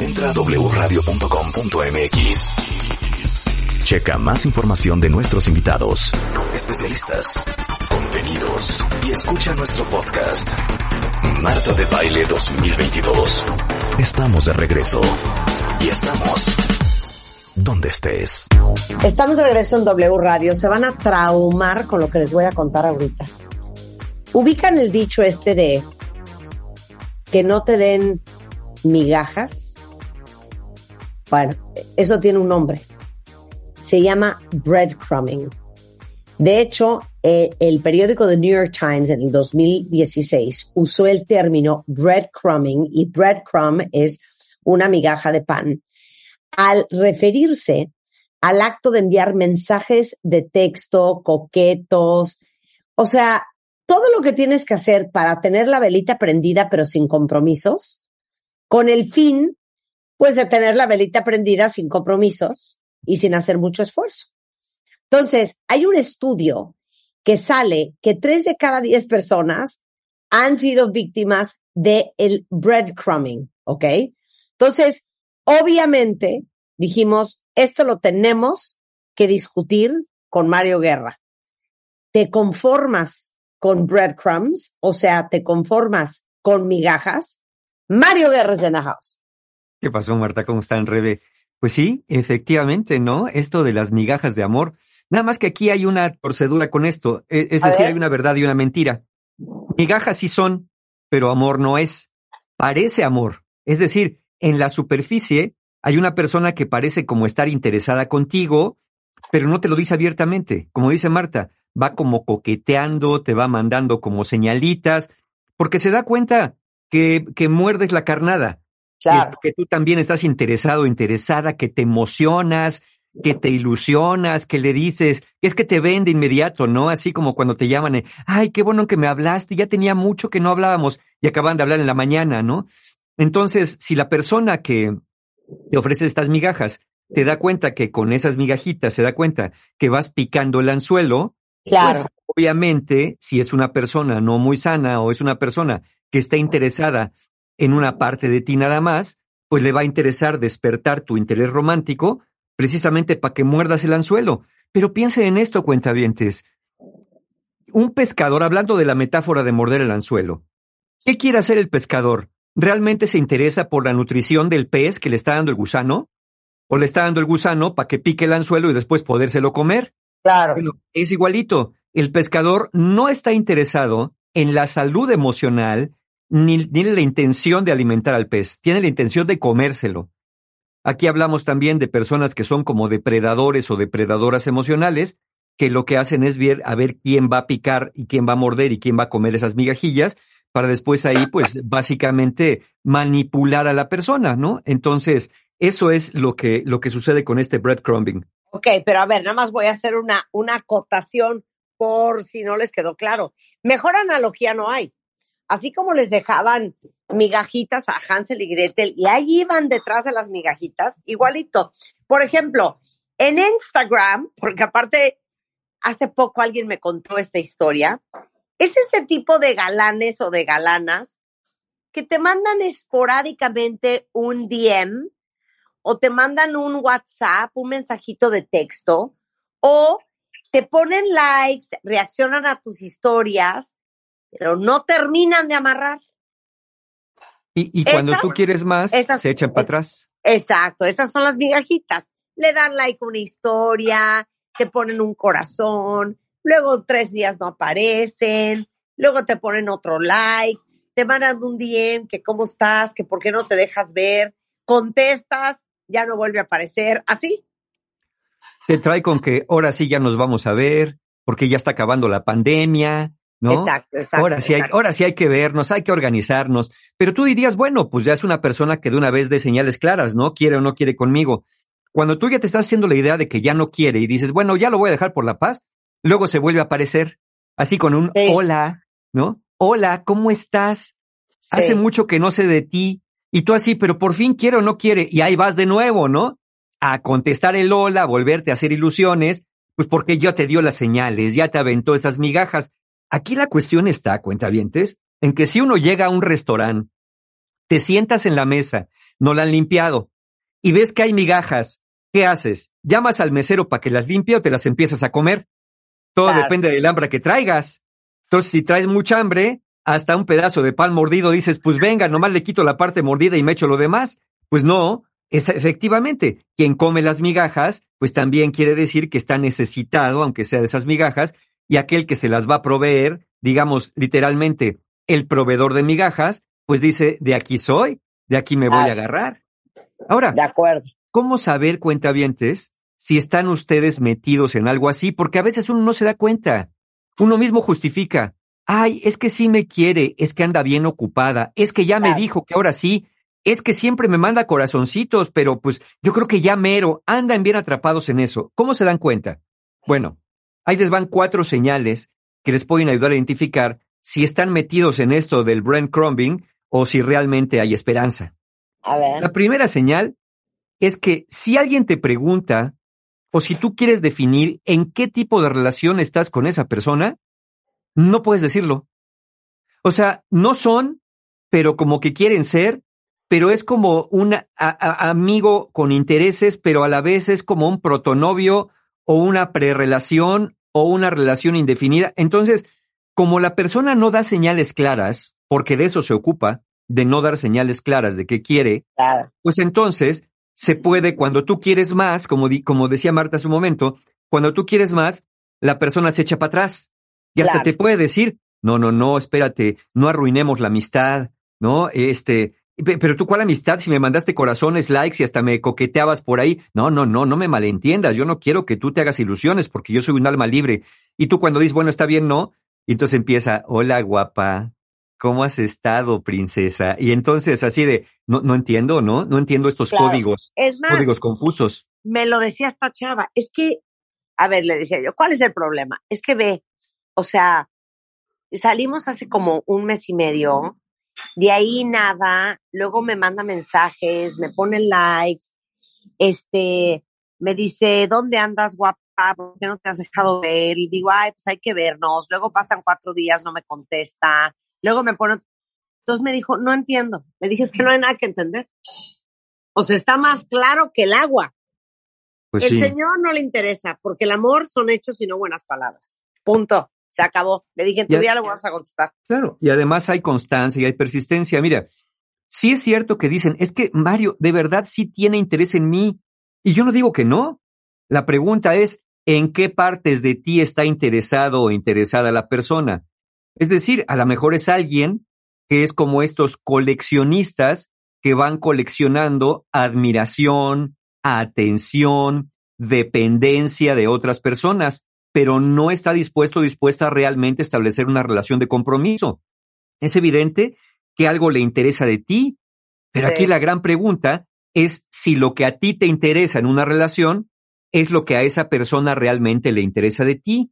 Entra a wradio.com.mx. Checa más información de nuestros invitados, especialistas, contenidos y escucha nuestro podcast. Marta de Baile 2022. Estamos de regreso. Y estamos donde estés. Estamos de regreso en W Radio. Se van a traumar con lo que les voy a contar ahorita. Ubican el dicho este de que no te den migajas. Bueno, eso tiene un nombre. Se llama breadcrumbing. De hecho, eh, el periódico The New York Times en el 2016 usó el término breadcrumbing y breadcrumb es una migaja de pan al referirse al acto de enviar mensajes de texto coquetos, o sea, todo lo que tienes que hacer para tener la velita prendida pero sin compromisos, con el fin, pues, de tener la velita prendida sin compromisos y sin hacer mucho esfuerzo. Entonces, hay un estudio que sale que tres de cada diez personas han sido víctimas del el breadcrumbing, ¿ok? Entonces, obviamente, dijimos, esto lo tenemos que discutir con Mario Guerra. ¿Te conformas con breadcrumbs? O sea, ¿te conformas con migajas? Mario Guerres de la house. ¿Qué pasó, Marta? ¿Cómo está en Rebe? Pues sí, efectivamente, ¿no? Esto de las migajas de amor. Nada más que aquí hay una torcedura con esto. E, es, decir, hay una verdad y una mentira. Migajas sí son, pero amor no es. Parece amor. Es decir, en la superficie hay una persona que parece como estar interesada contigo, pero no te lo dice abiertamente. Como dice Marta, va como coqueteando, te va mandando como señalitas, porque se da cuenta que, muerdes la carnada. Que, tú también estás interesado, interesada, que te emocionas, que te ilusionas, que le dices, es que te ven de inmediato, ¿no? Así como cuando te llaman, ay, qué bueno que me hablaste, ya tenía mucho que no hablábamos y acaban de hablar en la mañana, ¿no? Entonces, si la persona que te ofrece estas migajas te da cuenta que con esas migajitas se da cuenta que vas picando el anzuelo, pues, claro. obviamente, si es una persona no muy sana o es una persona que está interesada en una parte de ti nada más, pues le va a interesar despertar tu interés romántico precisamente para que muerdas el anzuelo. Pero piense en esto, cuentavientes. Un pescador, hablando de la metáfora de morder el anzuelo, ¿qué quiere hacer el pescador? ¿Realmente se interesa por la nutrición del pez que le está dando el gusano? ¿O le está dando el gusano para que pique el anzuelo y después podérselo comer? Claro. es igualito. El pescador no está interesado en la salud emocional ni tiene la intención de alimentar al pez, tiene la intención de comérselo. Aquí hablamos también de personas que son como depredadores o depredadoras emocionales, que lo que hacen es ver a ver quién va a picar y quién va a morder y quién va a comer esas migajillas, para después ahí, pues, básicamente manipular a la persona, ¿no? Entonces, eso es lo que, lo que sucede con este breadcrumbing. Ok, pero a ver, nada más voy a hacer una, una acotación por si no les quedó claro. Mejor analogía no hay así como les dejaban migajitas a Hansel y Gretel y ahí iban detrás de las migajitas, igualito. Por ejemplo, en Instagram, porque aparte hace poco alguien me contó esta historia, es este tipo de galanes o de galanas que te mandan esporádicamente un DM o te mandan un WhatsApp, un mensajito de texto o te ponen likes, reaccionan a tus historias pero no terminan de amarrar. Y, cuando tú quieres más, se echan para atrás. Exacto, esas son las migajitas. Le dan like a una historia, te ponen un corazón, luego tres días no aparecen, luego te ponen otro like, te mandan un DM que cómo estás, que por qué no te dejas ver, contestas, ya no vuelve a aparecer, así. Te trae con que ahora sí ya nos vamos a ver, porque ya está acabando la pandemia, ¿no? Exacto, exacto. Ahora sí, hay, ahora sí hay que vernos, hay que organizarnos. Pero tú dirías, bueno, pues ya es una persona que de una vez dé señales claras, ¿no? Quiere o no quiere conmigo. Cuando tú ya te estás haciendo la idea de que ya no quiere y dices, bueno, ya lo voy a dejar por la paz, luego se vuelve a aparecer, así con un hola, ¿no? Hola, ¿cómo estás? Hace mucho que no sé de ti. Y tú así, pero por fin quiere o no quiere. Y ahí vas de nuevo, ¿no? A contestar el hola, a volverte a hacer ilusiones, pues porque ya te dio las señales, ya te aventó esas migajas. Aquí la cuestión está, cuentavientes, en que si uno llega a un restaurante, te sientas en la mesa, no la han limpiado, y ves que hay migajas, ¿qué haces? ¿Llamas al mesero para que las limpie o te las empiezas a comer? Todo depende del hambre que traigas. Entonces, si traes mucha hambre, hasta un pedazo de pan mordido dices, pues venga, nomás le quito la parte mordida y me echo lo demás. Pues no, es efectivamente, quien come las migajas, pues también quiere decir que está necesitado, aunque sea de esas migajas, y aquel que se las va a proveer, digamos literalmente, el proveedor de migajas, pues dice, de aquí soy, de aquí me voy a agarrar. Ahora, de acuerdo. ¿cómo saber, cuentavientes, si están ustedes metidos en algo así? Porque a veces uno no se da cuenta. Uno mismo justifica. Ay, es que sí me quiere, es que anda bien ocupada, es que ya me dijo que ahora sí, es que siempre me manda corazoncitos, pero pues yo creo que ya mero, andan bien atrapados en eso. ¿Cómo se dan cuenta? Bueno, ahí les van cuatro señales que les pueden ayudar a identificar si están metidos en esto del brand crumbing o si realmente hay esperanza. A ver. La primera señal es que si alguien te pregunta o si tú quieres definir en qué tipo de relación estás con esa persona, no puedes decirlo. O sea, no son, pero como que quieren ser, pero es como un amigo con intereses, pero a la vez es como un protonovio o una prerelación o una relación indefinida. Entonces, como la persona no da señales claras, porque de eso se ocupa, de no dar señales claras de qué quiere, pues entonces se puede, cuando tú quieres más, como, como decía Marta hace un momento, cuando tú quieres más, la persona se echa para atrás y hasta te puede decir, no, no, no, espérate, no arruinemos la amistad, ¿no? Este, pero tú, ¿cuál amistad? Si me mandaste corazones, likes y hasta me coqueteabas por ahí. No, no, no, no me malentiendas. Yo no quiero que tú te hagas ilusiones porque yo soy un alma libre. Y tú cuando dices, bueno, está bien, no. Y entonces empieza, hola guapa, ¿cómo has estado, princesa? Y entonces así de, no, no entiendo, ¿no? No entiendo estos códigos, es más, códigos confusos. Me lo decía esta chava, es que, a ver, le decía yo, ¿cuál es el problema? Es que ve, o sea, salimos hace como un mes y medio, de ahí nada, luego me manda mensajes, me pone likes, este, me dice, ¿dónde andas, guapa? ¿Por qué no te has dejado ver? Y digo, ay, pues hay que vernos. Luego pasan cuatro días, no me contesta. Luego me pone, entonces me dijo, no entiendo. Me dije, es que no hay nada que entender. O sea, está más claro que el agua. Pues el Señor no le interesa, porque el amor son hechos y no buenas palabras. Punto se acabó. Le dije, tú ya lo vas a contestar. Claro, y además hay constancia y hay persistencia. Mira, sí es cierto que dicen, es que Mario de verdad sí tiene interés en mí. Y yo no digo que no. La pregunta es, ¿en qué partes de ti está interesado o interesada la persona? Es decir, a lo mejor es alguien que es como estos coleccionistas que van coleccionando admiración, atención, dependencia de otras personas pero no está dispuesto o dispuesta a realmente establecer una relación de compromiso. Es evidente que algo le interesa de ti, pero aquí la gran pregunta es si lo que a ti te interesa en una relación es lo que a esa persona realmente le interesa de ti.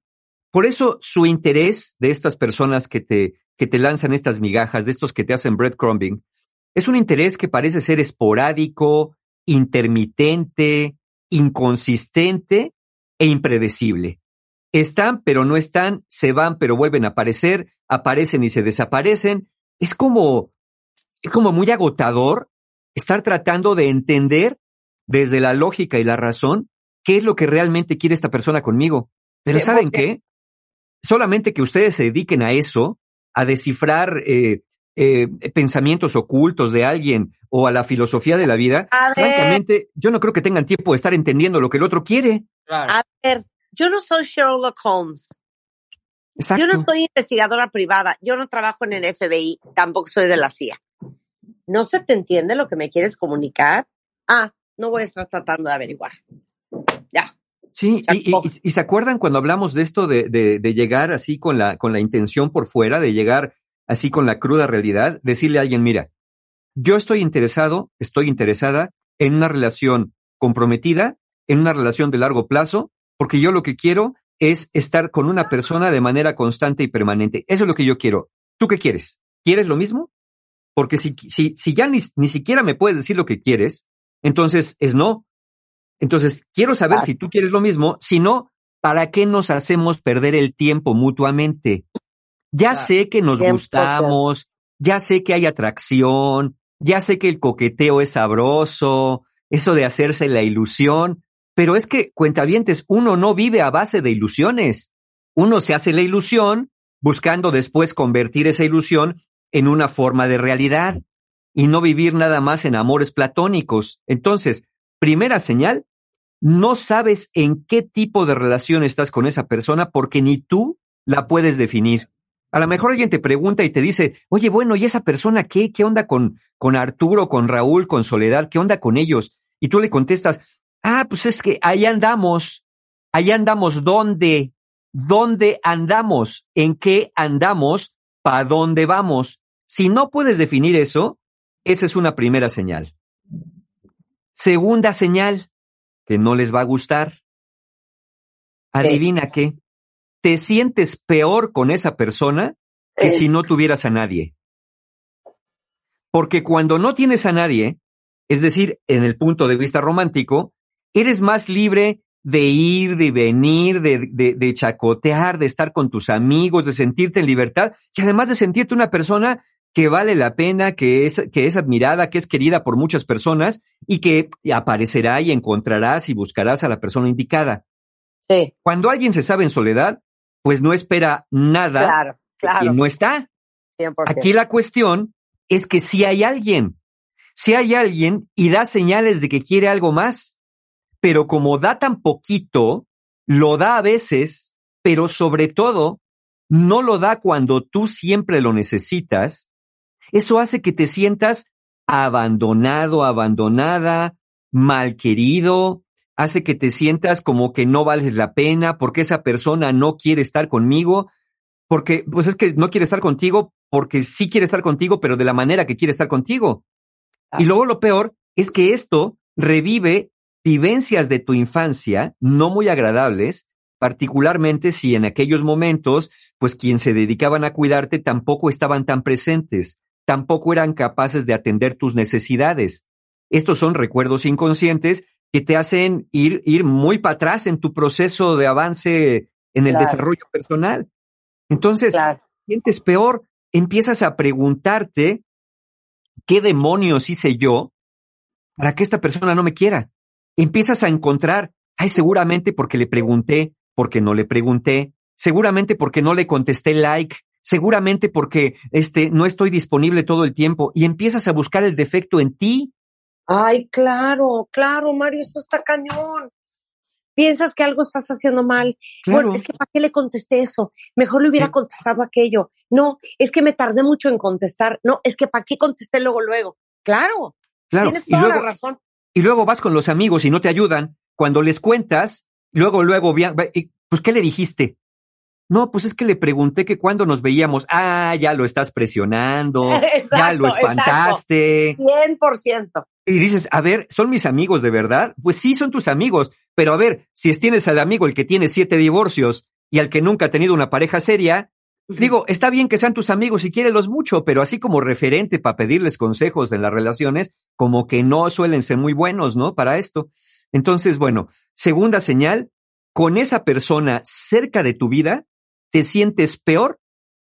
Por eso su interés de estas personas que te, que te lanzan estas migajas, de estos que te hacen breadcrumbing, es un interés que parece ser esporádico, intermitente, inconsistente e impredecible. Están, pero no están, se van, pero vuelven a aparecer, aparecen y se desaparecen. Es como, es como muy agotador estar tratando de entender desde la lógica y la razón qué es lo que realmente quiere esta persona conmigo. Pero ¿saben qué? Solamente que ustedes se dediquen a eso, a descifrar eh, eh, pensamientos ocultos de alguien o a la filosofía de la vida, francamente, yo no creo que tengan tiempo de estar entendiendo lo que el otro quiere. A ver, yo no soy Sherlock Holmes. Yo no soy investigadora privada, yo no trabajo en el FBI, tampoco soy de la CIA. ¿No se te entiende lo que me quieres comunicar? Ah, no voy a estar tratando de averiguar. Ya. Sí, y, se acuerdan cuando hablamos de esto de, de, llegar así con la, con la intención por fuera, de llegar así con la cruda realidad, decirle a alguien, mira, yo estoy interesado, estoy interesada en una relación comprometida, en una relación de largo plazo, porque yo lo que quiero es estar con una persona de manera constante y permanente. Eso es lo que yo quiero. ¿Tú qué quieres? ¿Quieres lo mismo? Porque si, si, si ya ni, ni siquiera me puedes decir lo que quieres, entonces es no. Entonces, quiero saber si tú quieres lo mismo. Si no, ¿para qué nos hacemos perder el tiempo mutuamente? Ya sé que nos gustamos, ya sé que hay atracción, ya sé que el coqueteo es sabroso, eso de hacerse la ilusión, pero es que, cuentavientes, uno no vive a base de ilusiones. Uno se hace la ilusión buscando después convertir esa ilusión en una forma de realidad y no vivir nada más en amores platónicos. Entonces, primera señal, no sabes en qué tipo de relación estás con esa persona porque ni tú la puedes definir. A lo mejor alguien te pregunta y te dice, oye, bueno, ¿y esa persona qué? ¿Qué onda con, con Arturo, con Raúl, con Soledad? ¿Qué onda con ellos? Y tú le contestas, ah, pues es que ahí andamos. Ahí andamos, ¿dónde? ¿Dónde andamos? ¿En qué andamos? ¿Para dónde vamos? Si no puedes definir eso, esa es una primera señal. Segunda señal, que no les va a gustar. Adivina qué. Te sientes peor con esa persona que si no tuvieras a nadie. Porque cuando no tienes a nadie, es decir, en el punto de vista romántico, eres más libre de ir, de venir, de, de, de, chacotear, de estar con tus amigos, de sentirte en libertad y además de sentirte una persona que vale la pena, que es, que es admirada, que es querida por muchas personas y que aparecerá y encontrarás y buscarás a la persona indicada. Sí. Cuando alguien se sabe en soledad, pues no espera nada claro, claro. y no está. Aquí la cuestión es que si hay alguien, si hay alguien y da señales de que quiere algo más, pero como da tan poquito, lo da a veces, pero sobre todo, no lo da cuando tú siempre lo necesitas, eso hace que te sientas abandonado, abandonada, mal querido, hace que te sientas como que no vales la pena porque esa persona no quiere estar conmigo, porque pues es que no quiere estar contigo porque sí quiere estar contigo, pero de la manera que quiere estar contigo. Y luego lo peor es que esto revive vivencias de tu infancia no muy agradables, particularmente si en aquellos momentos, pues quien se dedicaban a cuidarte tampoco estaban tan presentes tampoco eran capaces de atender tus necesidades. Estos son recuerdos inconscientes que te hacen ir, ir muy para atrás en tu proceso de avance en el desarrollo personal. Entonces, sientes peor, empiezas a preguntarte qué demonios hice yo para que esta persona no me quiera. Empiezas a encontrar, ay, seguramente porque le pregunté, porque no le pregunté, seguramente porque no le contesté like, seguramente porque este, no estoy disponible todo el tiempo y empiezas a buscar el defecto en ti. Ay, claro, claro, Mario, esto está cañón. Piensas que algo estás haciendo mal. Bueno, es que ¿para qué le contesté eso? Mejor le hubiera contestado aquello. No, es que me tardé mucho en contestar. No, es que ¿para qué contesté luego, luego? Claro, claro. tienes toda la razón. Y luego vas con los amigos y no te ayudan. Cuando les cuentas, luego, luego, pues, ¿qué le dijiste? No, pues es que le pregunté que cuando nos veíamos, ah, ya lo estás presionando, ya lo espantaste. Cien por ciento. Y dices, a ver, ¿son mis amigos de verdad? Pues sí, son tus amigos, pero a ver, si tienes al amigo el que tiene siete divorcios y al que nunca ha tenido una pareja seria, digo, está bien que sean tus amigos y los mucho, pero así como referente para pedirles consejos en las relaciones, como que no suelen ser muy buenos, ¿no? Para esto. Entonces, bueno, segunda señal, con esa persona cerca de tu vida, te sientes peor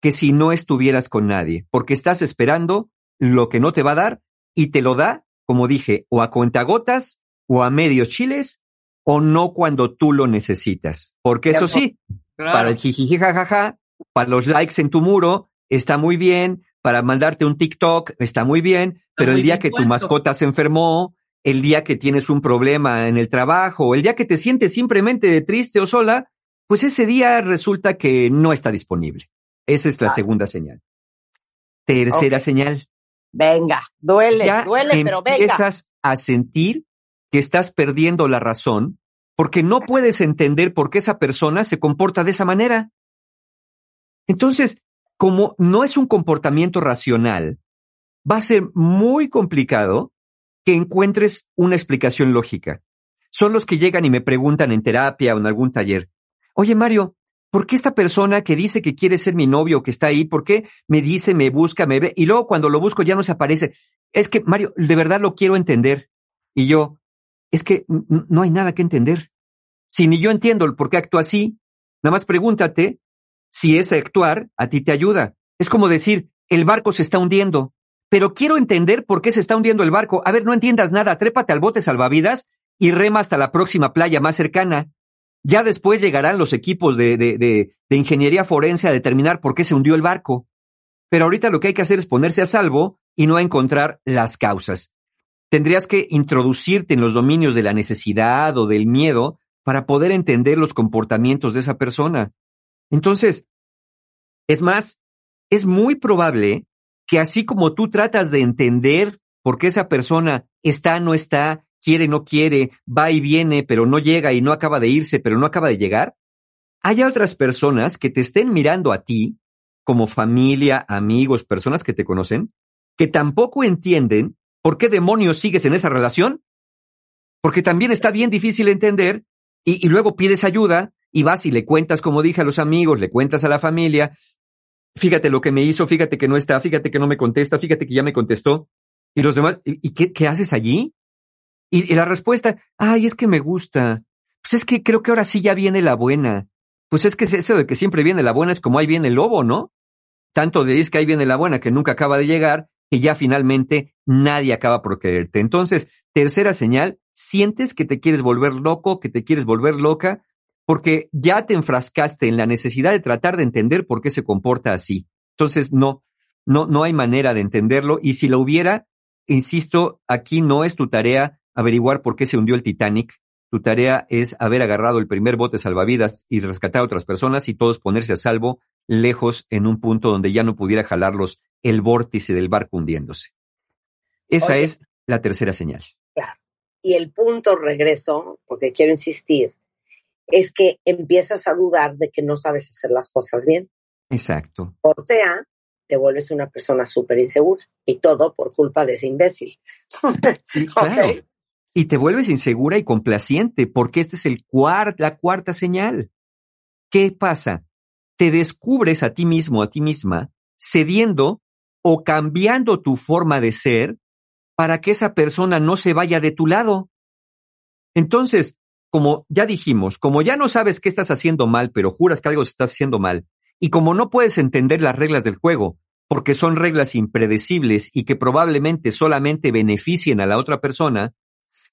que si no estuvieras con nadie, porque estás esperando lo que no te va a dar y te lo da, como dije, o a cuentagotas o a medios chiles o no cuando tú lo necesitas. Porque eso sí, para el jijiji jajaja, para los likes en tu muro, está muy bien, para mandarte un TikTok, está muy bien, pero el día que tu mascota se enfermó, el día que tienes un problema en el trabajo, el día que te sientes simplemente triste o sola, pues ese día resulta que no está disponible. Esa es la segunda señal. Tercera señal. Venga, duele, duele, pero venga. Empiezas a sentir que estás perdiendo la razón porque no puedes entender por qué esa persona se comporta de esa manera. Entonces, como no es un comportamiento racional, va a ser muy complicado que encuentres una explicación lógica. Son los que llegan y me preguntan en terapia o en algún taller, oye Mario, ¿por qué esta persona que dice que quiere ser mi novio, que está ahí, por qué me dice, me busca, me ve, y luego cuando lo busco ya no se aparece? Es que, Mario, de verdad lo quiero entender. Y yo, es que no hay nada que entender. Si ni yo entiendo el por qué actúa así, nada más pregúntate si ese actuar a ti te ayuda. Es como decir, el barco se está hundiendo, pero quiero entender por qué se está hundiendo el barco. A ver, no entiendas nada, trépate al bote salvavidas y rema hasta la próxima playa más cercana. Ya después llegarán los equipos de, de, de, de ingeniería forense a determinar por qué se hundió el barco. Pero ahorita lo que hay que hacer es ponerse a salvo y no a encontrar las causas. Tendrías que introducirte en los dominios de la necesidad o del miedo para poder entender los comportamientos de esa persona. Entonces, es más, es muy probable que así como tú tratas de entender por qué esa persona está, no está, quiere, no quiere, va y viene, pero no llega y no acaba de irse, pero no acaba de llegar, haya otras personas que te estén mirando a ti, como familia, amigos, personas que te conocen, que tampoco entienden por qué demonios sigues en esa relación. Porque también está bien difícil entender y, y luego pides ayuda y vas y le cuentas, como dije, a los amigos, le cuentas a la familia, fíjate lo que me hizo, fíjate que no está, fíjate que no me contesta, fíjate que ya me contestó. Y los demás, ¿y, qué, haces allí? Y, y, la respuesta, ay, es que me gusta. Pues es que creo que ahora sí ya viene la buena. Pues es que eso de que siempre viene la buena es como ahí viene el lobo, ¿no? Tanto de es que ahí viene la buena que nunca acaba de llegar, que ya finalmente nadie acaba por quererte. Entonces, tercera señal, sientes que te quieres volver loco, que te quieres volver loca, porque ya te enfrascaste en la necesidad de tratar de entender por qué se comporta así. Entonces, no, no, no hay manera de entenderlo. Y si lo hubiera, insisto, aquí no es tu tarea averiguar por qué se hundió el Titanic. Tu tarea es haber agarrado el primer bote salvavidas y rescatar a otras personas y todos ponerse a salvo lejos en un punto donde ya no pudiera jalarlos el vórtice del barco hundiéndose. Esa Oye, es la tercera señal. Claro. Y el punto regreso, porque quiero insistir, es que empiezas a dudar de que no sabes hacer las cosas bien. Exacto. Portea, te vuelves una persona súper insegura y todo por culpa de ese imbécil. Sí, claro. okay. Y te vuelves insegura y complaciente porque esta es el cuart, la cuarta señal. ¿Qué pasa? Te descubres a ti mismo, a ti misma, cediendo o cambiando tu forma de ser para que esa persona no se vaya de tu lado. Entonces, como ya dijimos, como ya no sabes qué estás haciendo mal, pero juras que algo estás haciendo mal, y como no puedes entender las reglas del juego, porque son reglas impredecibles y que probablemente solamente beneficien a la otra persona,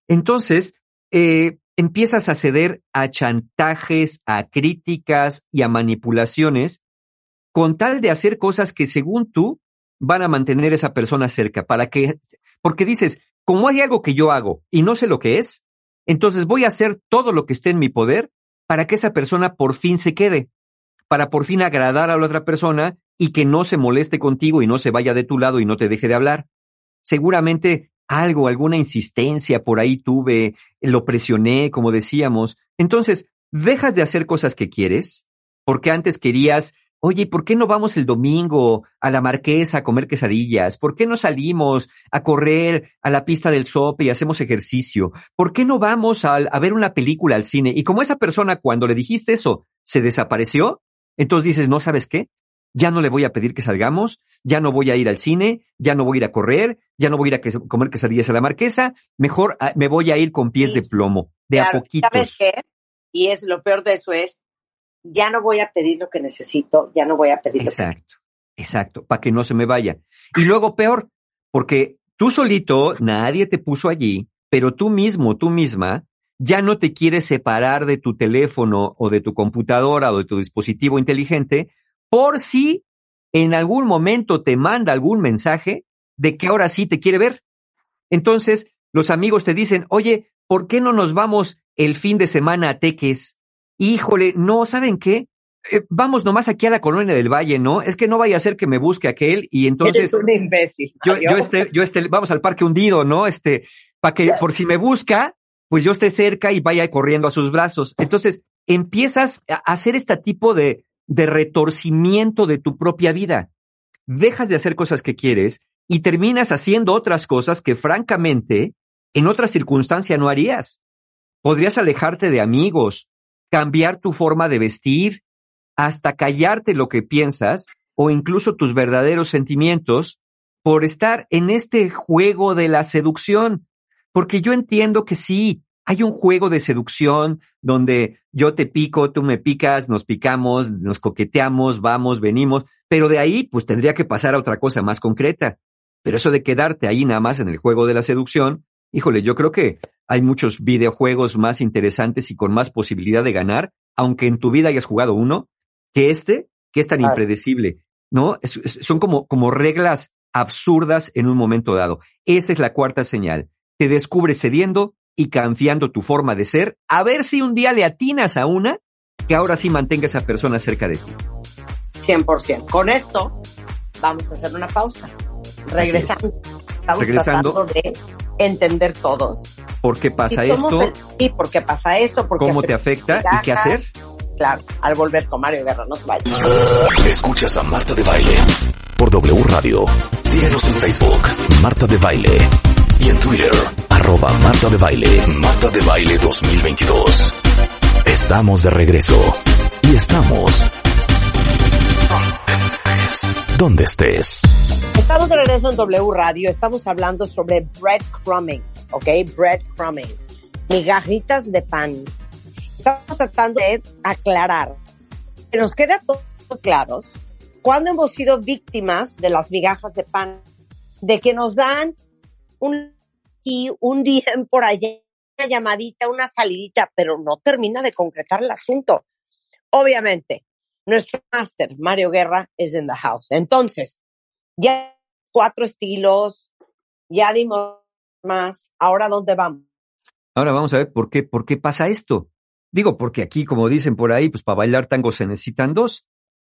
entonces eh, empiezas a ceder a chantajes, a críticas y a manipulaciones con tal de hacer cosas que según tú van a mantener a esa persona cerca, para que, porque dices, como hay algo que yo hago y no sé lo que es, entonces voy a hacer todo lo que esté en mi poder para que esa persona por fin se quede, para por fin agradar a la otra persona y que no se moleste contigo y no se vaya de tu lado y no te deje de hablar. Seguramente algo, alguna insistencia por ahí tuve, lo presioné, como decíamos. Entonces, dejas de hacer cosas que quieres, porque antes querías Oye, ¿por qué no vamos el domingo a la marquesa a comer quesadillas? ¿Por qué no salimos a correr a la pista del sope y hacemos ejercicio? ¿Por qué no vamos a, a, ver una película al cine? Y como esa persona cuando le dijiste eso se desapareció, entonces dices, no sabes qué, ya no le voy a pedir que salgamos, ya no voy a ir al cine, ya no voy a ir a correr, ya no voy a ir a comer quesadillas a la marquesa, mejor ah, me voy a ir con pies de plomo, de claro, a poquitos. ¿Sabes qué? Y es lo peor de eso es ya no voy a pedir lo que necesito, ya no voy a pedir exacto, lo que... Exacto, para que no se me vaya. Y luego peor, porque tú solito, nadie te puso allí, pero tú mismo, tú misma, ya no te quieres separar de tu teléfono o de tu computadora o de tu dispositivo inteligente por si en algún momento te manda algún mensaje de que ahora sí te quiere ver. Entonces, los amigos te dicen, oye, ¿por qué no nos vamos el fin de semana a Teques? Híjole, no, ¿saben qué? Eh, vamos nomás aquí a la colonia del Valle, ¿no? Es que no vaya a ser que me busque aquel y entonces. Eres un imbécil. Yo, yo, este, yo vamos al parque hundido, ¿no? Este, para que, por si me busca, pues yo esté cerca y vaya corriendo a sus brazos. Entonces, empiezas a hacer este tipo de, de retorcimiento de tu propia vida. Dejas de hacer cosas que quieres y terminas haciendo otras cosas que francamente en otra circunstancia no harías. Podrías alejarte de amigos, cambiar tu forma de vestir, hasta callarte lo que piensas o incluso tus verdaderos sentimientos por estar en este juego de la seducción. Porque yo entiendo que sí, hay un juego de seducción donde yo te pico, tú me picas, nos picamos, nos coqueteamos, vamos, venimos, pero de ahí pues tendría que pasar a otra cosa más concreta. Pero eso de quedarte ahí nada más en el juego de la seducción, híjole, yo creo que hay muchos videojuegos más interesantes y con más posibilidad de ganar, aunque en tu vida hayas jugado uno, que este, que es tan impredecible, ¿no? son como, como reglas absurdas en un momento dado. Esa es la cuarta señal. Te descubres cediendo y confiando tu forma de ser, a ver si un día le atinas a una que ahora sí mantenga esa persona cerca de ti. 100%. Con esto vamos a hacer una pausa. Regresando. Estamos tratando de entender todos. ¿Por qué pasa esto? ¿Y por qué pasa esto? ¿Cómo te afecta y qué hacer? Claro, al volver con Mario Guerra, no se Escuchas a Marta de Baile por W Radio. Síguenos en Facebook, Marta de Baile. Y en Twitter, arroba Marta de Baile, Marta de Baile 2022. Estamos de regreso. Y estamos donde estés. Estamos de regreso en W Radio. Estamos hablando sobre breadcrumbing, ¿ok? Breadcrumbing. Migajitas de pan. Estamos tratando de aclarar que nos queda todo claros cuando hemos sido víctimas de las migajas de pan, de que nos dan un un día por allá, una llamadita, una salidita, pero no termina de concretar el asunto. Obviamente, nuestro máster, Mario Guerra, es en the house. Entonces, ya cuatro estilos, ya dimos más. Ahora, ¿dónde vamos? Ahora vamos a ver por qué, por qué pasa esto. Digo, porque aquí, como dicen por ahí, pues para bailar tango se necesitan dos.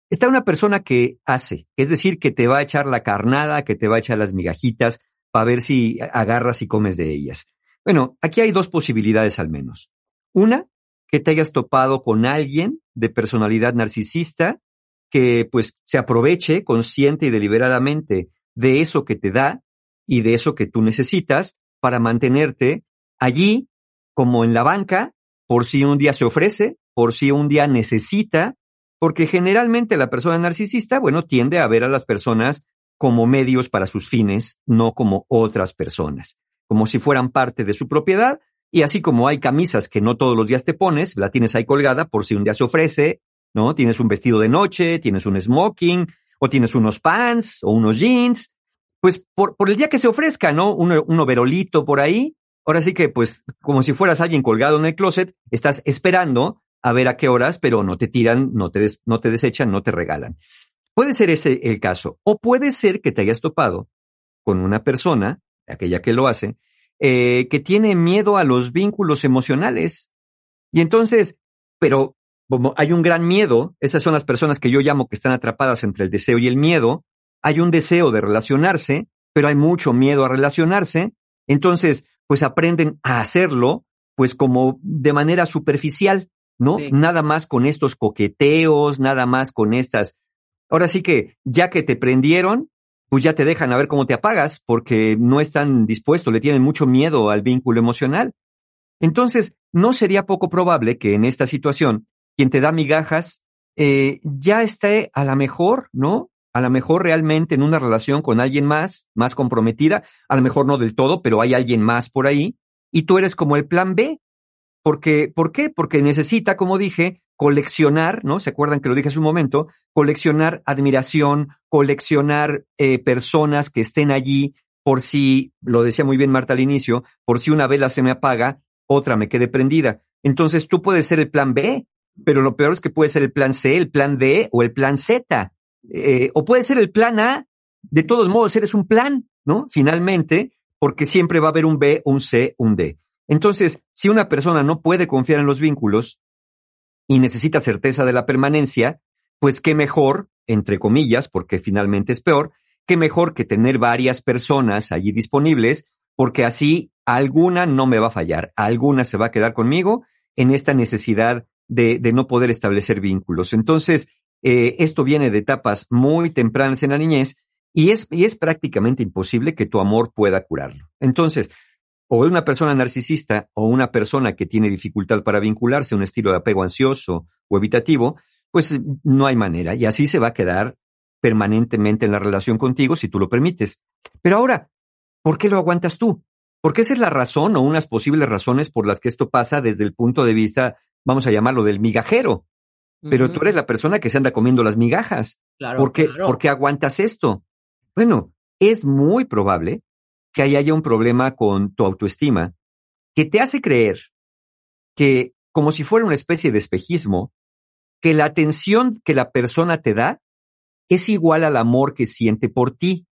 Está una persona que hace, es decir, que te va a echar la carnada, que te va a echar las migajitas para ver si agarras y comes de ellas. Bueno, aquí hay dos posibilidades al menos. Una, que te hayas topado con alguien de personalidad narcisista que pues se aproveche consciente y deliberadamente de eso que te da y de eso que tú necesitas para mantenerte allí como en la banca por si un día se ofrece, por si un día necesita, porque generalmente la persona narcisista, bueno, tiende a ver a las personas como medios para sus fines, no como otras personas, como si fueran parte de su propiedad y así como hay camisas que no todos los días te pones, la tienes ahí colgada por si un día se ofrece, ¿no? Tienes un vestido de noche, tienes un smoking, o tienes unos pants, o unos jeans, pues por, por el día que se ofrezca, ¿no? Un, un overolito por ahí. Ahora sí que, pues, como si fueras alguien colgado en el closet, estás esperando a ver a qué horas, pero no te tiran, no te, no te desechan, no te regalan. Puede ser ese el caso. O puede ser que te hayas topado con una persona, aquella que lo hace, eh, que tiene miedo a los vínculos emocionales. Y entonces, pero como hay un gran miedo, esas son las personas que yo llamo que están atrapadas entre el deseo y el miedo, hay un deseo de relacionarse, pero hay mucho miedo a relacionarse, entonces, pues aprenden a hacerlo, pues como de manera superficial, ¿no? Nada más con estos coqueteos, nada más con estas. Ahora sí que, ya que te prendieron, pues ya te dejan a ver cómo te apagas porque no están dispuestos, le tienen mucho miedo al vínculo emocional. Entonces, no sería poco probable que en esta situación, quien te da migajas eh, ya esté a la mejor, ¿no? A lo mejor realmente en una relación con alguien más, más comprometida, a lo mejor no del todo, pero hay alguien más por ahí, y tú eres como el plan B. Porque, ¿Por qué? Porque necesita, como dije, coleccionar, ¿no? ¿Se acuerdan que lo dije hace un momento? Coleccionar admiración, coleccionar eh, personas que estén allí por si, lo decía muy bien Marta al inicio, por si una vela se me apaga, otra me quede prendida. Entonces tú puedes ser el plan B, pero lo peor es que puede ser el plan C, el plan D o el plan Z. Eh, o puede ser el plan A. De todos modos, eres un plan, ¿no? Finalmente, porque siempre va a haber un B, un C, un D. Entonces, si una persona no puede confiar en los vínculos, y necesita certeza de la permanencia, pues qué mejor, entre comillas, porque finalmente es peor, qué mejor que tener varias personas allí disponibles, porque así alguna no me va a fallar, alguna se va a quedar conmigo en esta necesidad de, no poder establecer vínculos. Entonces, eh, esto viene de etapas muy tempranas en la niñez y es, y es prácticamente imposible que tu amor pueda curarlo. Entonces, o una persona narcisista o una persona que tiene dificultad para vincularse, un estilo de apego ansioso o evitativo, pues no hay manera. Y así se va a quedar permanentemente en la relación contigo si tú lo permites. Pero ahora, ¿por qué lo aguantas tú? Porque esa es la razón o unas posibles razones por las que esto pasa desde el punto de vista, vamos a llamarlo, del migajero. Pero tú eres la persona que se anda comiendo las migajas. Claro, ¿Por qué, claro. ¿Por qué aguantas esto? Bueno, es muy probable que ahí haya un problema con tu autoestima que te hace creer que, como si fuera una especie de espejismo, que la atención que la persona te da es igual al amor que siente por ti.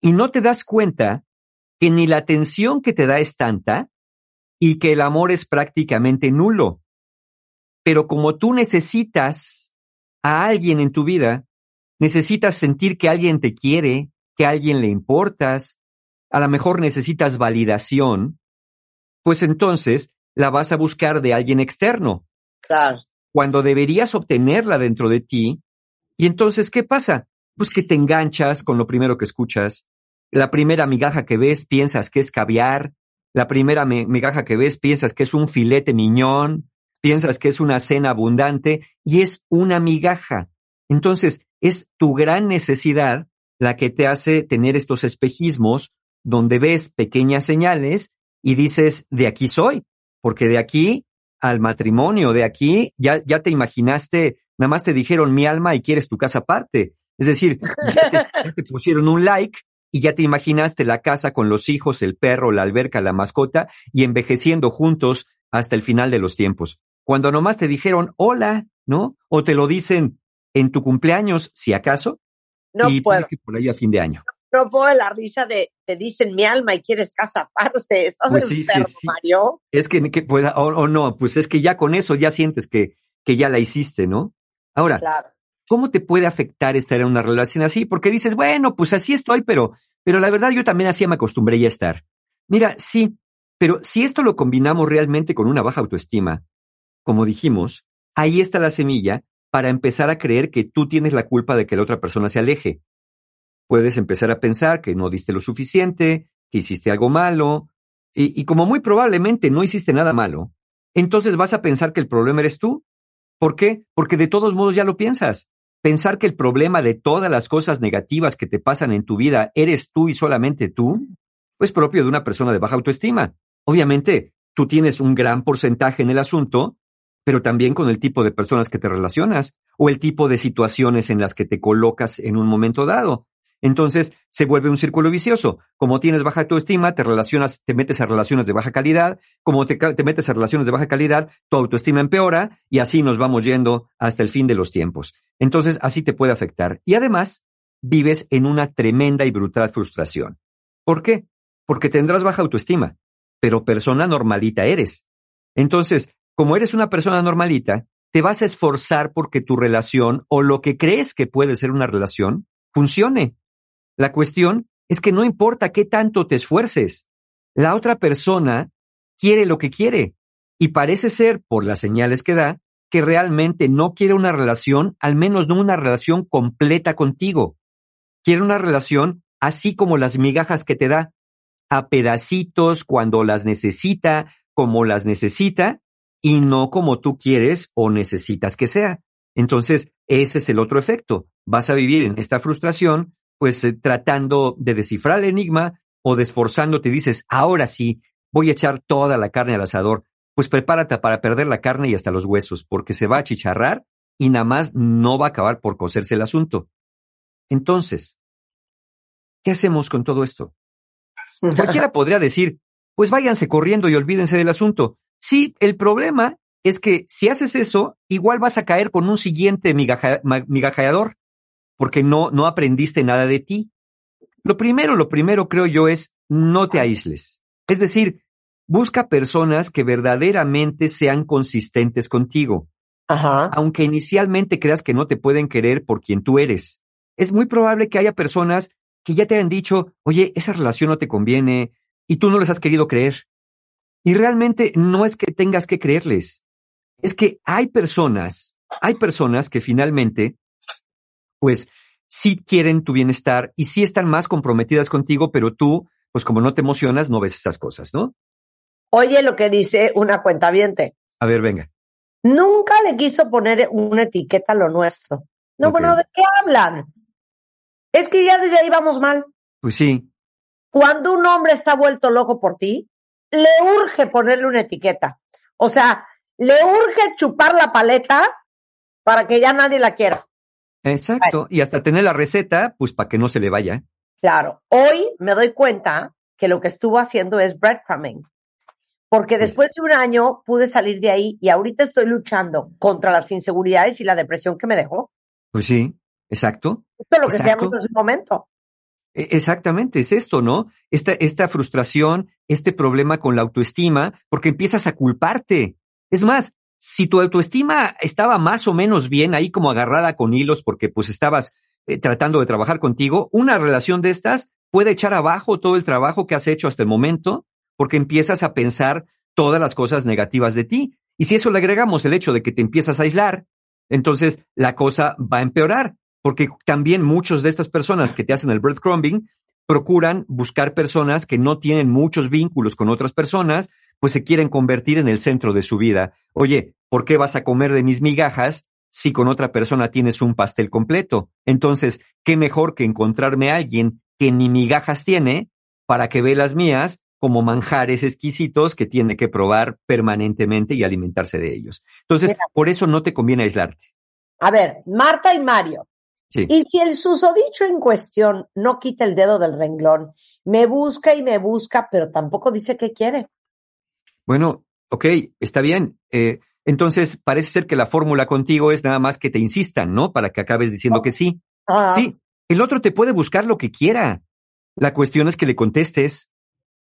Y no te das cuenta que ni la atención que te da es tanta y que el amor es prácticamente nulo. Pero como tú necesitas a alguien en tu vida, necesitas sentir que alguien te quiere, que a alguien le importas, a lo mejor necesitas validación, pues entonces la vas a buscar de alguien externo, Claro. cuando deberías obtenerla dentro de ti. Y entonces, ¿qué pasa? Pues que te enganchas con lo primero que escuchas. La primera migaja que ves piensas que es caviar. La primera mi- migaja que ves piensas que es un filete miñón. Piensas que es una cena abundante y es una migaja. Entonces, es tu gran necesidad la que te hace tener estos espejismos donde ves pequeñas señales y dices, de aquí soy, porque de aquí al matrimonio, de aquí ya, ya te imaginaste, nada más te dijeron mi alma y quieres tu casa aparte. Es decir, ya te, ya te pusieron un like y ya te imaginaste la casa con los hijos, el perro, la alberca, la mascota y envejeciendo juntos hasta el final de los tiempos. Cuando nomás te dijeron hola, ¿no? O te lo dicen en tu cumpleaños, si acaso, No y puedo. puede que por ahí a fin de año. No puedo la risa de te dicen mi alma y quieres casa aparte. ¿Estás Pues sí, es que sí. Mario? Es que, que pues, o, o no, pues es que ya con eso ya sientes que, que ya la hiciste, ¿no? Ahora, Claro. ¿cómo te puede afectar estar en una relación así? Porque dices, bueno, pues así estoy, pero, pero la verdad yo también así me acostumbré ya a estar. Mira, sí, pero si esto lo combinamos realmente con una baja autoestima, como dijimos, ahí está la semilla para empezar a creer que tú tienes la culpa de que la otra persona se aleje. Puedes empezar a pensar que no diste lo suficiente, que hiciste algo malo, y, como muy probablemente no hiciste nada malo, entonces vas a pensar que el problema eres tú. ¿Por qué? Porque de todos modos ya lo piensas. Pensar que el problema de todas las cosas negativas que te pasan en tu vida eres tú y solamente tú, es propio de una persona de baja autoestima. Obviamente, tú tienes un gran porcentaje en el asunto, pero también con el tipo de personas que te relacionas o el tipo de situaciones en las que te colocas en un momento dado. Entonces se vuelve un círculo vicioso. Como tienes baja autoestima, te relacionas, te metes a relaciones de baja calidad. Como te, metes a relaciones de baja calidad, tu autoestima empeora y así nos vamos yendo hasta el fin de los tiempos. Entonces así te puede afectar. Y además vives en una tremenda y brutal frustración. ¿Por qué? Porque tendrás baja autoestima, pero persona normalita eres. Entonces, como eres una persona normalita, te vas a esforzar porque tu relación o lo que crees que puede ser una relación funcione. La cuestión es que no importa qué tanto te esfuerces, la otra persona quiere lo que quiere y parece ser, por las señales que da, que realmente no quiere una relación, al menos no una relación completa contigo. Quiere una relación así como las migajas que te da, a pedacitos cuando las necesita, como las necesita, y no como tú quieres o necesitas que sea. Entonces, ese es el otro efecto. Vas a vivir en esta frustración, pues eh, tratando de descifrar el enigma o de esforzándote, dices, ahora sí, voy a echar toda la carne al asador. Pues prepárate para perder la carne y hasta los huesos, porque se va a chicharrar y nada más no va a acabar por coserse el asunto. Entonces, ¿qué hacemos con todo esto? Cualquiera podría decir, pues váyanse corriendo y olvídense del asunto. Sí, el problema es que si haces eso, igual vas a caer con un siguiente migaja- migajeador, porque no, no aprendiste nada de ti. Lo primero, lo primero creo yo es no te aísles. Es decir, busca personas que verdaderamente sean consistentes contigo Ajá. aunque inicialmente creas que no te pueden querer por quien tú eres. Es muy probable que haya personas que ya te hayan dicho, oye, esa relación no te conviene, y tú no les has querido creer. Y realmente no es que tengas que creerles, es que hay personas, hay personas que finalmente, pues, sí quieren tu bienestar y sí están más comprometidas contigo, pero tú, pues como no te emocionas, no ves esas cosas, ¿no? Oye lo que dice una cuenta A ver, venga. Nunca le quiso poner una etiqueta a lo nuestro. No, bueno, ¿de qué hablan? Es que ya desde ahí vamos mal. Pues sí. Cuando un hombre está vuelto loco por ti, le urge ponerle una etiqueta. O sea, le urge chupar la paleta para que ya nadie la quiera. Exacto. Y hasta tener la receta, pues para que no se le vaya. Claro. Hoy me doy cuenta que lo que estuvo haciendo es breadcrumbing. Porque después de un año pude salir de ahí y ahorita estoy luchando contra las inseguridades y la depresión que me dejó. Pues sí, exacto. Esto es lo que se en ese momento. E, exactamente, es esto, ¿no? Esta, esta frustración, este problema con la autoestima, porque empiezas a culparte. Es más, si tu autoestima estaba más o menos bien ahí como agarrada con hilos porque pues estabas eh, tratando de trabajar contigo, una relación de estas puede echar abajo todo el trabajo que has hecho hasta el momento porque empiezas a pensar todas las cosas negativas de ti. Y si eso le agregamos el hecho de que te empiezas a aislar, entonces la cosa va a empeorar, porque también muchos de estas personas que te hacen el breadcrumbing procuran buscar personas que no tienen muchos vínculos con otras personas, pues se quieren convertir en el centro de su vida. Oye, ¿por qué vas a comer de mis migajas si con otra persona tienes un pastel completo? Entonces, ¿qué mejor que encontrarme a alguien que ni migajas tiene para que ve las mías como manjares exquisitos que tiene que probar permanentemente y alimentarse de ellos. Entonces, por eso no te conviene aislarte. A ver, Marta y Mario. Y si el susodicho en cuestión no quita el dedo del renglón, me busca y me busca, pero tampoco dice qué quiere. Bueno, ok, está bien. Eh, entonces, parece ser que la fórmula contigo es nada más que te insistan, ¿no? Para que acabes diciendo que sí. Ah. Sí, el otro te puede buscar lo que quiera. La cuestión es que le contestes.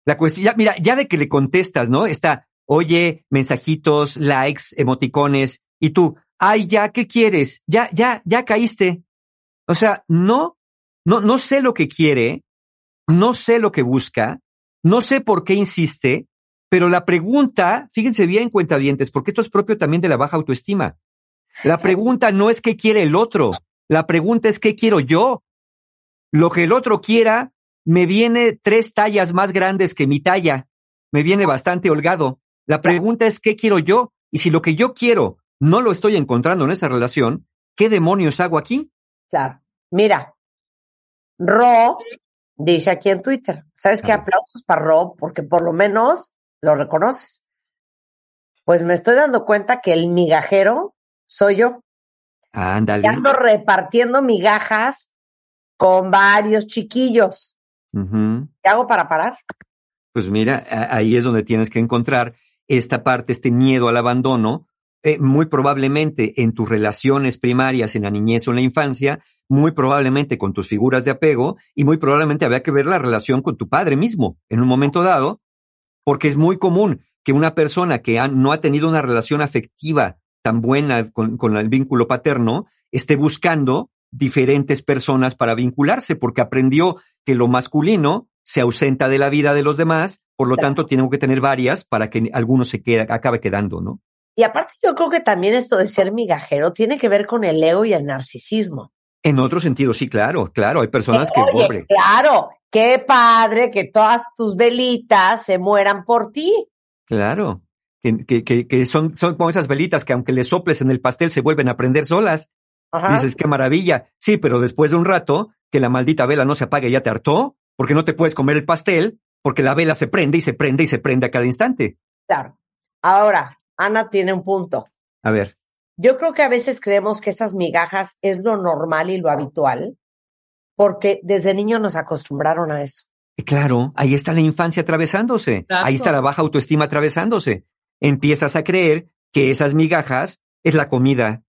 La cuestión, ya, mira, ya de que le contestas, ¿no? Está, oye, mensajitos, likes, emoticones, y tú, ay, ya, ¿qué quieres? Ya, ya, ya caíste. O sea, no, no, no sé lo que quiere, no sé lo que busca, no sé por qué insiste, pero la pregunta, fíjense bien, cuentavientes, porque esto es propio también de la baja autoestima. La pregunta no es qué quiere el otro, la pregunta es qué quiero yo. Lo que el otro quiera me viene tres tallas más grandes que mi talla, me viene bastante holgado. La pregunta es, ¿qué quiero yo? Y si lo que yo quiero no lo estoy encontrando en esa relación, ¿qué demonios hago aquí? Claro. Mira, Ro dice aquí en Twitter, ¿sabes qué? Aplausos para Ro, porque por lo menos lo reconoces. Pues me estoy dando cuenta que el migajero soy yo. Ándale. Ando repartiendo migajas con varios chiquillos. ¿Qué hago para parar? Pues mira, ahí es donde tienes que encontrar esta parte, este miedo al abandono, eh, muy probablemente en tus relaciones primarias en la niñez o en la infancia, muy probablemente con tus figuras de apego y muy probablemente había que ver la relación con tu padre mismo en un momento dado, porque es muy común que una persona que no ha tenido una relación afectiva tan buena con, con el vínculo paterno esté buscando diferentes personas para vincularse, porque aprendió que lo masculino se ausenta de la vida de los demás, por lo tanto tengo que tener varias para que alguno se quede, acabe quedando, ¿no? Y aparte yo creo que también esto de ser migajero tiene que ver con el ego y el narcisismo. En otro sentido, sí, claro, claro, hay personas que... Oye, claro, qué padre que todas tus velitas se mueran por ti. Claro, que, que, que son, son como esas velitas que aunque le soples en el pastel se vuelven a prender solas. Dices, qué maravilla. Sí, pero después de un rato, que la maldita vela no se apague, ya te hartó, porque no te puedes comer el pastel, porque la vela se prende y se prende y se prende a cada instante. Claro. Ahora, Ana tiene un punto. A ver. Yo creo que a veces creemos que esas migajas es lo normal y lo habitual, porque desde niño nos acostumbraron a eso. Claro, ahí está la infancia atravesándose, ahí está la baja autoestima atravesándose. Empiezas a creer que esas migajas es la comida,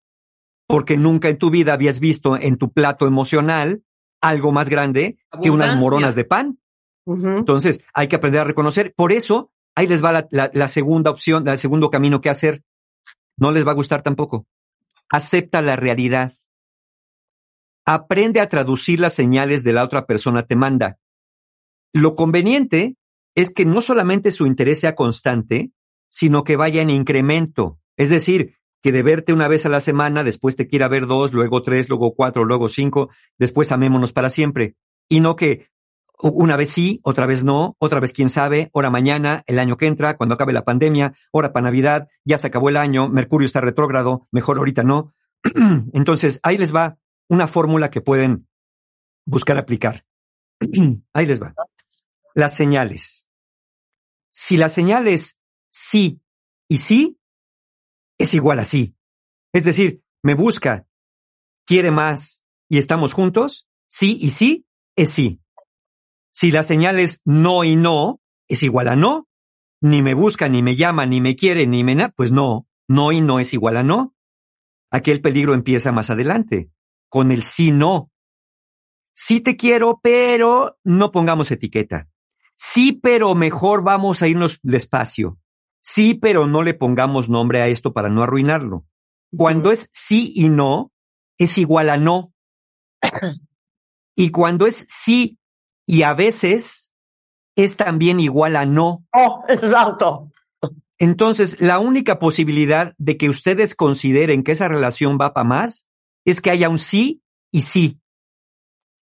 porque nunca en tu vida habías visto en tu plato emocional algo más grande que unas moronas de pan. Entonces, hay que aprender a reconocer. Por eso, ahí les va la, segunda opción, el segundo camino que hacer. No les va a gustar tampoco. Acepta la realidad. Aprende a traducir las señales de la otra persona te manda. Lo conveniente es que no solamente su interés sea constante, sino que vaya en incremento. Es decir, que de verte una vez a la semana, después te quiera ver dos, luego tres, luego cuatro, luego cinco, después amémonos para siempre. Y no que una vez sí, otra vez no, otra vez quién sabe, hora mañana, el año que entra, cuando acabe la pandemia, hora para Navidad, ya se acabó el año, Mercurio está retrógrado, mejor ahorita no. Entonces, ahí les va una fórmula que pueden buscar aplicar. ahí les va. Las señales. Si la señal es sí y sí, es igual a sí. Es decir, me busca, quiere más y estamos juntos, sí y sí, es sí. Si la señal es no y no, es igual a no. Ni me busca, ni me llama, ni me quiere, ni me... pues no, no y no es igual a no. Aquí el peligro empieza más adelante, con el sí no. Sí te quiero, pero no pongamos etiqueta. Sí, pero mejor vamos a irnos despacio. Sí, pero no le pongamos nombre a esto para no arruinarlo. Cuando es sí y no, es igual a no. Y cuando es sí y a veces es también igual a no. Oh, exacto. Entonces, la única posibilidad de que ustedes consideren que esa relación va para más es que haya un sí y sí.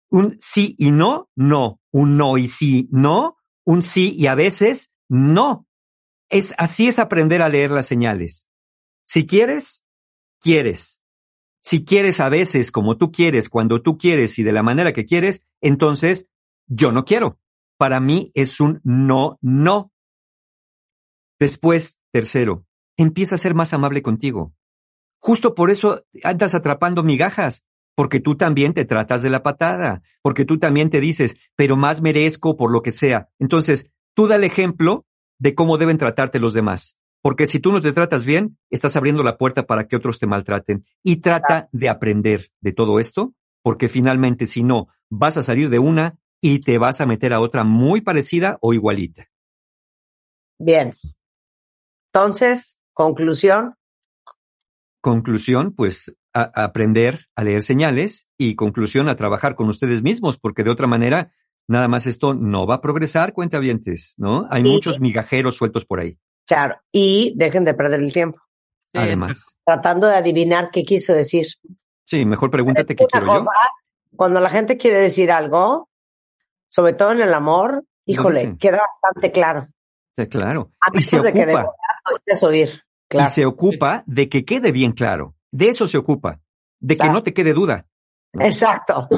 Un sí y no, no. Un no y sí, no. Un sí y a veces, no. Es, así es aprender a leer las señales. Si quieres, quieres. Si quieres a veces como tú quieres, cuando tú quieres y de la manera que quieres, entonces yo no quiero. Para mí es un no, no. Después, tercero, empieza a ser más amable contigo. Justo por eso andas atrapando migajas, porque tú también te tratas de la patada, porque tú también te dices, pero más merezco por lo que sea. Entonces, tú da el ejemplo de cómo deben tratarte los demás. Porque si tú no te tratas bien, estás abriendo la puerta para que otros te maltraten. Y trata de aprender de todo esto, porque finalmente si no, vas a salir de una y te vas a meter a otra muy parecida o igualita. Bien. Entonces, conclusión. Conclusión, pues a, aprender a leer señales y conclusión a trabajar con ustedes mismos, porque de otra manera, nada más esto no va a progresar, cuentavientes, ¿no? Hay muchos migajeros sueltos por ahí. Claro, y dejen de perder el tiempo. Además. Tratando de adivinar qué quiso decir. Sí, mejor pregúntate qué quiero yo. Cuando la gente quiere decir algo, sobre todo en el amor, híjole, queda bastante claro. Sí, claro. y se ocupa, Y se ocupa de que quede bien claro. De eso se ocupa. De que no te quede duda. Exacto.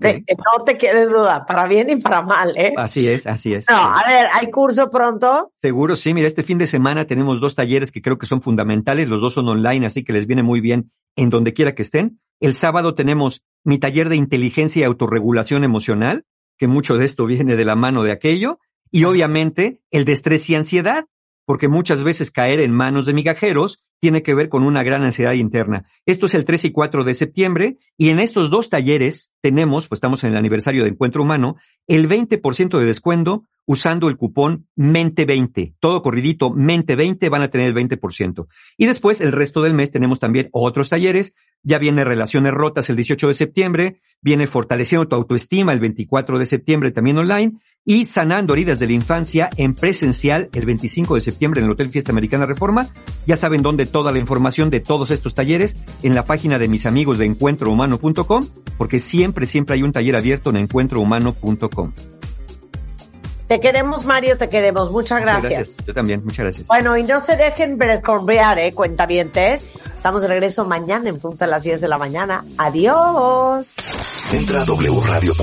De que no te quede duda, para bien y para mal, ¿eh? Así es, así es. No, a ver, ¿hay curso pronto? Seguro, sí. Mira, este fin de semana tenemos dos talleres que creo que son fundamentales. Los dos son online, así que les viene muy bien en donde quiera que estén. El sábado tenemos mi taller de inteligencia y autorregulación emocional que mucho de esto viene de la mano de aquello, y obviamente el de estrés y ansiedad, porque muchas veces caer en manos de migajeros tiene que ver con una gran ansiedad interna. Esto es el 3 y 4 de septiembre y en estos dos talleres tenemos, pues estamos en el aniversario de Encuentro Humano, el 20% de descuento usando el cupón Mente20. Todo corridito, Mente20 van a tener el 20%. Y después, el resto del mes, tenemos también otros talleres. Ya viene Relaciones Rotas el 18 de septiembre, viene Fortaleciendo tu Autoestima el 24 de septiembre también online y Sanando Heridas de la Infancia en presencial el 25 de septiembre en el Hotel Fiesta Americana Reforma. Ya saben dónde toda la información de todos estos talleres en la página de mis amigos de encuentrohumano.com, porque siempre, siempre hay un taller abierto en encuentrohumano.com. Te queremos, Mario, te queremos. Muchas gracias. Yo también, muchas gracias. Bueno, y no se dejen corbear, ¿eh, cuentavientes? Estamos de regreso mañana en punto a las 10 de la mañana. Adiós. Entra a wradio.com.mx.